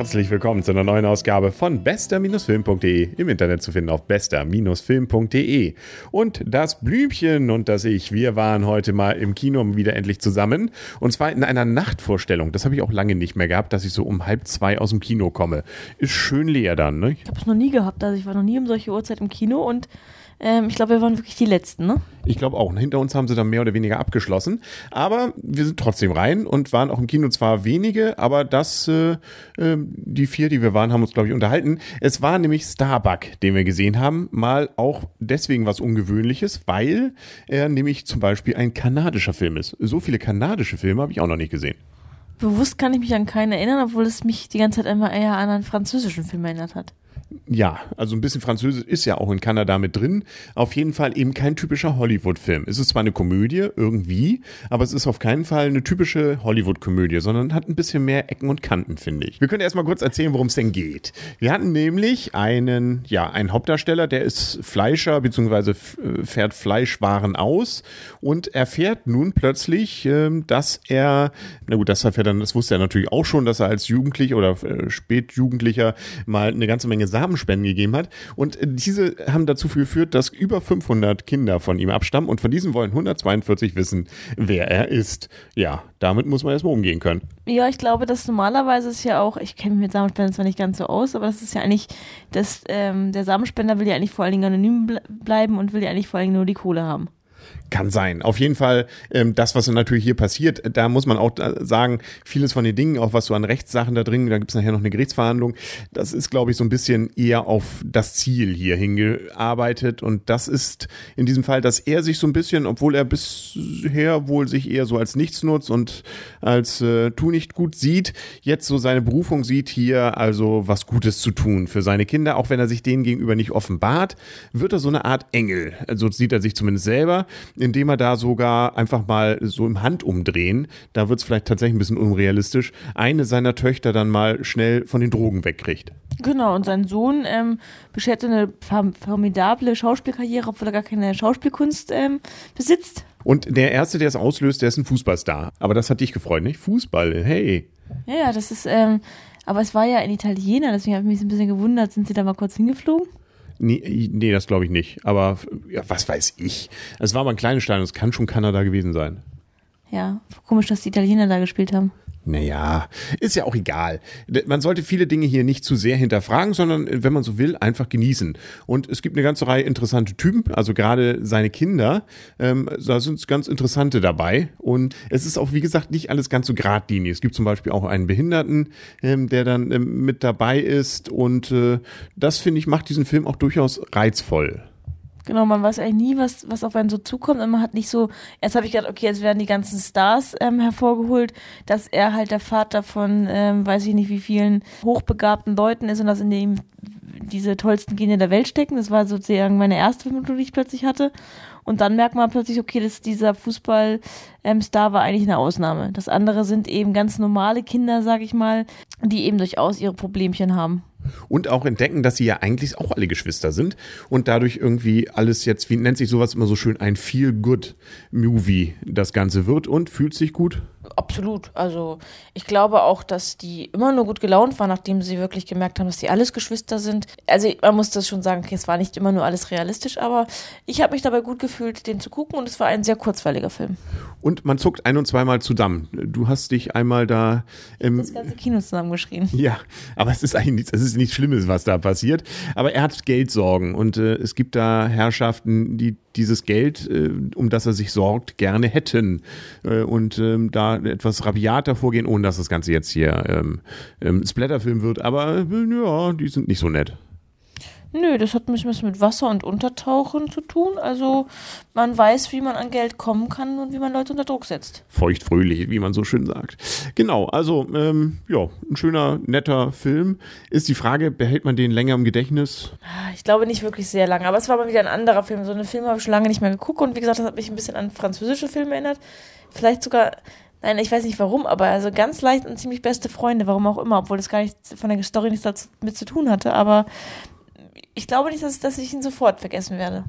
Herzlich willkommen zu einer neuen Ausgabe von bester-film.de im Internet zu finden auf bester-film.de. Und das Blümchen und das Ich, wir waren heute mal im Kino wieder endlich zusammen und zwar in einer Nachtvorstellung. Das habe ich auch lange nicht mehr gehabt, dass ich so um halb zwei aus dem Kino komme. Ist schön leer dann, ne? Ich habe es noch nie gehabt, also ich war noch nie um solche Uhrzeit im Kino und ähm, ich glaube, wir waren wirklich die Letzten, ne? Ich glaube auch. Hinter uns haben sie dann mehr oder weniger abgeschlossen. Aber wir sind trotzdem rein und waren auch im Kino zwar wenige, aber das, äh, äh, die vier, die wir waren, haben uns, glaube ich, unterhalten. Es war nämlich Starbuck, den wir gesehen haben. Mal auch deswegen was Ungewöhnliches, weil er nämlich zum Beispiel ein kanadischer Film ist. So viele kanadische Filme habe ich auch noch nicht gesehen. Bewusst kann ich mich an keinen erinnern, obwohl es mich die ganze Zeit immer eher an einen französischen Film erinnert hat. Ja, also ein bisschen Französisch ist ja auch in Kanada mit drin. Auf jeden Fall eben kein typischer Hollywood-Film. Es ist zwar eine Komödie, irgendwie, aber es ist auf keinen Fall eine typische Hollywood-Komödie, sondern hat ein bisschen mehr Ecken und Kanten, finde ich. Wir können erstmal kurz erzählen, worum es denn geht. Wir hatten nämlich einen, ja, einen Hauptdarsteller, der ist Fleischer, beziehungsweise äh, fährt Fleischwaren aus und erfährt nun plötzlich, ähm, dass er, na gut, das erfährt dann, das wusste er natürlich auch schon, dass er als Jugendlicher oder äh, Spätjugendlicher mal eine ganze Menge Sachen Samenspenden gegeben hat. Und diese haben dazu geführt, dass über 500 Kinder von ihm abstammen und von diesen wollen 142 wissen, wer er ist. Ja, damit muss man erstmal umgehen können. Ja, ich glaube, dass normalerweise ist ja auch, ich kenne mich mit Samenspenden zwar nicht ganz so aus, aber das ist ja eigentlich, dass ähm, der Samenspender will ja eigentlich vor allen Dingen anonym bleiben und will ja eigentlich vor allen Dingen nur die Kohle haben. Kann sein. Auf jeden Fall, ähm, das, was natürlich hier passiert, da muss man auch sagen, vieles von den Dingen, auch was so an Rechtssachen da drin, da gibt es nachher noch eine Gerichtsverhandlung, das ist, glaube ich, so ein bisschen eher auf das Ziel hier hingearbeitet. Und das ist in diesem Fall, dass er sich so ein bisschen, obwohl er bisher wohl sich eher so als Nichtsnutz und als äh, tu nicht gut sieht, jetzt so seine Berufung sieht, hier also was Gutes zu tun für seine Kinder, auch wenn er sich denen gegenüber nicht offenbart, wird er so eine Art Engel. Also sieht er sich zumindest selber indem er da sogar einfach mal so im Handumdrehen, da wird es vielleicht tatsächlich ein bisschen unrealistisch, eine seiner Töchter dann mal schnell von den Drogen wegkriegt. Genau, und sein Sohn ähm, beschert eine formidable Schauspielkarriere, obwohl er gar keine Schauspielkunst ähm, besitzt. Und der Erste, der es auslöst, der ist ein Fußballstar. Aber das hat dich gefreut, nicht? Fußball, hey. Ja, das ist, ähm, aber es war ja in Italiener, deswegen habe ich mich ein bisschen gewundert. Sind Sie da mal kurz hingeflogen? Nee, nee das glaube ich nicht. Aber ja, was weiß ich. Es war aber ein kleines Stein es kann schon Kanada gewesen sein. Ja, komisch, dass die Italiener da gespielt haben. Naja, ist ja auch egal. Man sollte viele Dinge hier nicht zu sehr hinterfragen, sondern, äh, wenn man so will, einfach genießen. Und es gibt eine ganze Reihe interessante Typen, also gerade seine Kinder, ähm, da sind ganz interessante dabei. Und es ist auch, wie gesagt, nicht alles ganz so geradlinig. Es gibt zum Beispiel auch einen Behinderten, ähm, der dann ähm, mit dabei ist. Und äh, das, finde ich, macht diesen Film auch durchaus reizvoll. Genau, man weiß eigentlich nie, was, was auf einen so zukommt. Und man hat nicht so, erst habe ich gedacht, okay, jetzt werden die ganzen Stars ähm, hervorgeholt, dass er halt der Vater von, ähm, weiß ich nicht wie vielen hochbegabten Leuten ist und dass in dem diese tollsten Gene der Welt stecken. Das war sozusagen meine erste Vermutung, die ich plötzlich hatte. Und dann merkt man plötzlich, okay, dass dieser Fußballstar ähm, war eigentlich eine Ausnahme. Das andere sind eben ganz normale Kinder, sag ich mal, die eben durchaus ihre Problemchen haben. Und auch entdecken, dass sie ja eigentlich auch alle Geschwister sind und dadurch irgendwie alles jetzt, wie nennt sich sowas immer so schön, ein Feel-Good-Movie das Ganze wird und fühlt sich gut Absolut. Also ich glaube auch, dass die immer nur gut gelaunt waren, nachdem sie wirklich gemerkt haben, dass die alles Geschwister sind. Also man muss das schon sagen, okay, es war nicht immer nur alles realistisch, aber ich habe mich dabei gut gefühlt, den zu gucken und es war ein sehr kurzweiliger Film. Und man zuckt ein- und zweimal zusammen. Du hast dich einmal da im das ganze Kino zusammengeschrien. Ja, aber es ist eigentlich nichts, es ist nichts Schlimmes, was da passiert. Aber er hat Geldsorgen und äh, es gibt da Herrschaften, die dieses Geld, äh, um das er sich sorgt, gerne hätten äh, und ähm, da etwas rabiater vorgehen, ohne dass das Ganze jetzt hier ähm, ähm, Splatterfilm wird. Aber äh, ja, die sind nicht so nett. Nö, das hat ein bisschen was mit Wasser und Untertauchen zu tun. Also man weiß, wie man an Geld kommen kann und wie man Leute unter Druck setzt. Feuchtfröhlich, wie man so schön sagt. Genau, also ähm, ja, ein schöner, netter Film. Ist die Frage, behält man den länger im Gedächtnis? Ah, ich glaube nicht wirklich sehr lange, aber es war mal wieder ein anderer Film. So einen Film habe ich schon lange nicht mehr geguckt und wie gesagt, das hat mich ein bisschen an französische Filme erinnert. Vielleicht sogar Nein, ich weiß nicht warum, aber also ganz leicht und ziemlich beste Freunde, warum auch immer, obwohl das gar nicht von der Story nichts damit zu tun hatte, aber ich glaube nicht, dass, dass ich ihn sofort vergessen werde.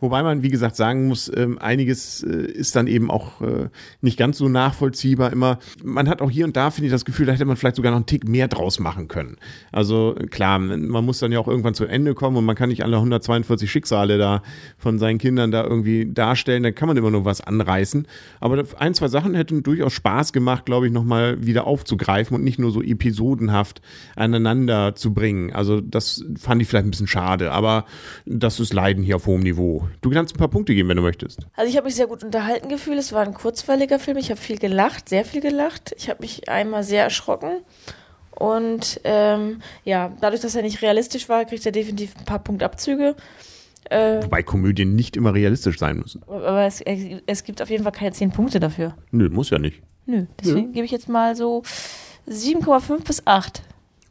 Wobei man, wie gesagt, sagen muss, ähm, einiges äh, ist dann eben auch äh, nicht ganz so nachvollziehbar immer. Man hat auch hier und da, finde ich, das Gefühl, da hätte man vielleicht sogar noch einen Tick mehr draus machen können. Also klar, man muss dann ja auch irgendwann zu Ende kommen und man kann nicht alle 142 Schicksale da von seinen Kindern da irgendwie darstellen. Da kann man immer nur was anreißen. Aber ein, zwei Sachen hätten durchaus Spaß gemacht, glaube ich, nochmal wieder aufzugreifen und nicht nur so episodenhaft aneinander zu bringen. Also das fand ich vielleicht ein bisschen schade, aber das ist Leiden hier auf hohem Niveau. Du kannst ein paar Punkte geben, wenn du möchtest. Also ich habe mich sehr gut unterhalten gefühlt. Es war ein kurzweiliger Film. Ich habe viel gelacht, sehr viel gelacht. Ich habe mich einmal sehr erschrocken. Und ähm, ja, dadurch, dass er nicht realistisch war, kriegt er definitiv ein paar Punktabzüge. Äh, Wobei Komödien nicht immer realistisch sein müssen. Aber es, es gibt auf jeden Fall keine 10 Punkte dafür. Nö, muss ja nicht. Nö, deswegen gebe ich jetzt mal so 7,5 bis 8.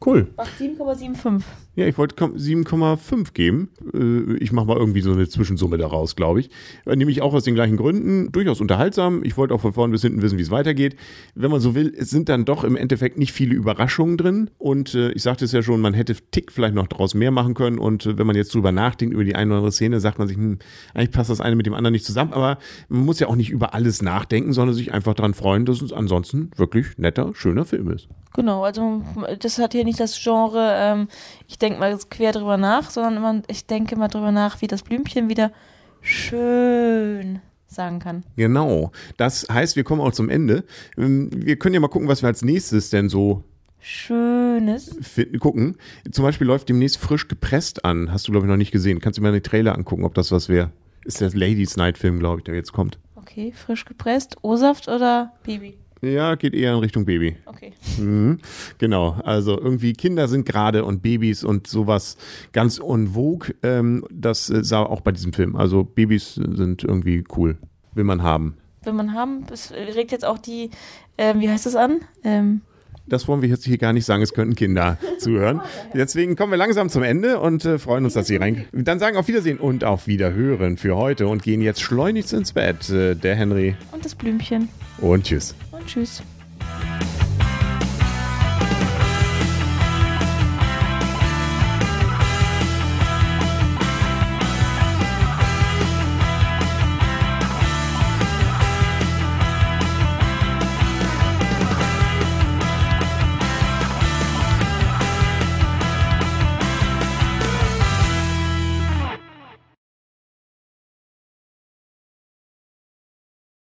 Cool. Macht 7,75. Ja, ich wollte 7,5 geben. Äh, ich mache mal irgendwie so eine Zwischensumme daraus, glaube ich. Äh, nämlich auch aus den gleichen Gründen. Durchaus unterhaltsam. Ich wollte auch von vorn bis hinten wissen, wie es weitergeht. Wenn man so will, es sind dann doch im Endeffekt nicht viele Überraschungen drin. Und äh, ich sagte es ja schon, man hätte Tick vielleicht noch daraus mehr machen können. Und wenn man jetzt drüber nachdenkt, über die eine oder andere Szene, sagt man sich, hm, eigentlich passt das eine mit dem anderen nicht zusammen. Aber man muss ja auch nicht über alles nachdenken, sondern sich einfach daran freuen, dass es ansonsten wirklich netter, schöner Film ist. Genau, also das hat hier nicht das Genre, ähm, ich denke mal quer drüber nach, sondern immer, ich denke mal drüber nach, wie das Blümchen wieder schön sagen kann. Genau. Das heißt, wir kommen auch zum Ende. Ähm, wir können ja mal gucken, was wir als nächstes denn so Schönes. Finden, gucken. Zum Beispiel läuft demnächst frisch gepresst an. Hast du, glaube ich, noch nicht gesehen. Kannst du mir den Trailer angucken, ob das was wäre. Ist der Ladies Night Film, glaube ich, der jetzt kommt. Okay, frisch gepresst. O-Saft oder Baby? Ja, geht eher in Richtung Baby. Okay. Mhm. Genau, also irgendwie Kinder sind gerade und Babys und sowas ganz en vogue. Ähm, das äh, sah auch bei diesem Film. Also Babys sind irgendwie cool. Will man haben. Will man haben. Es regt jetzt auch die, äh, wie heißt das an? Ähm das wollen wir jetzt hier gar nicht sagen, es könnten Kinder zuhören. Deswegen kommen wir langsam zum Ende und äh, freuen uns, dass Sie rein. Dann sagen auf Wiedersehen und auf Wiederhören für heute und gehen jetzt schleunigst ins Bett. Äh, der Henry. Und das Blümchen. Und tschüss. Tschüss.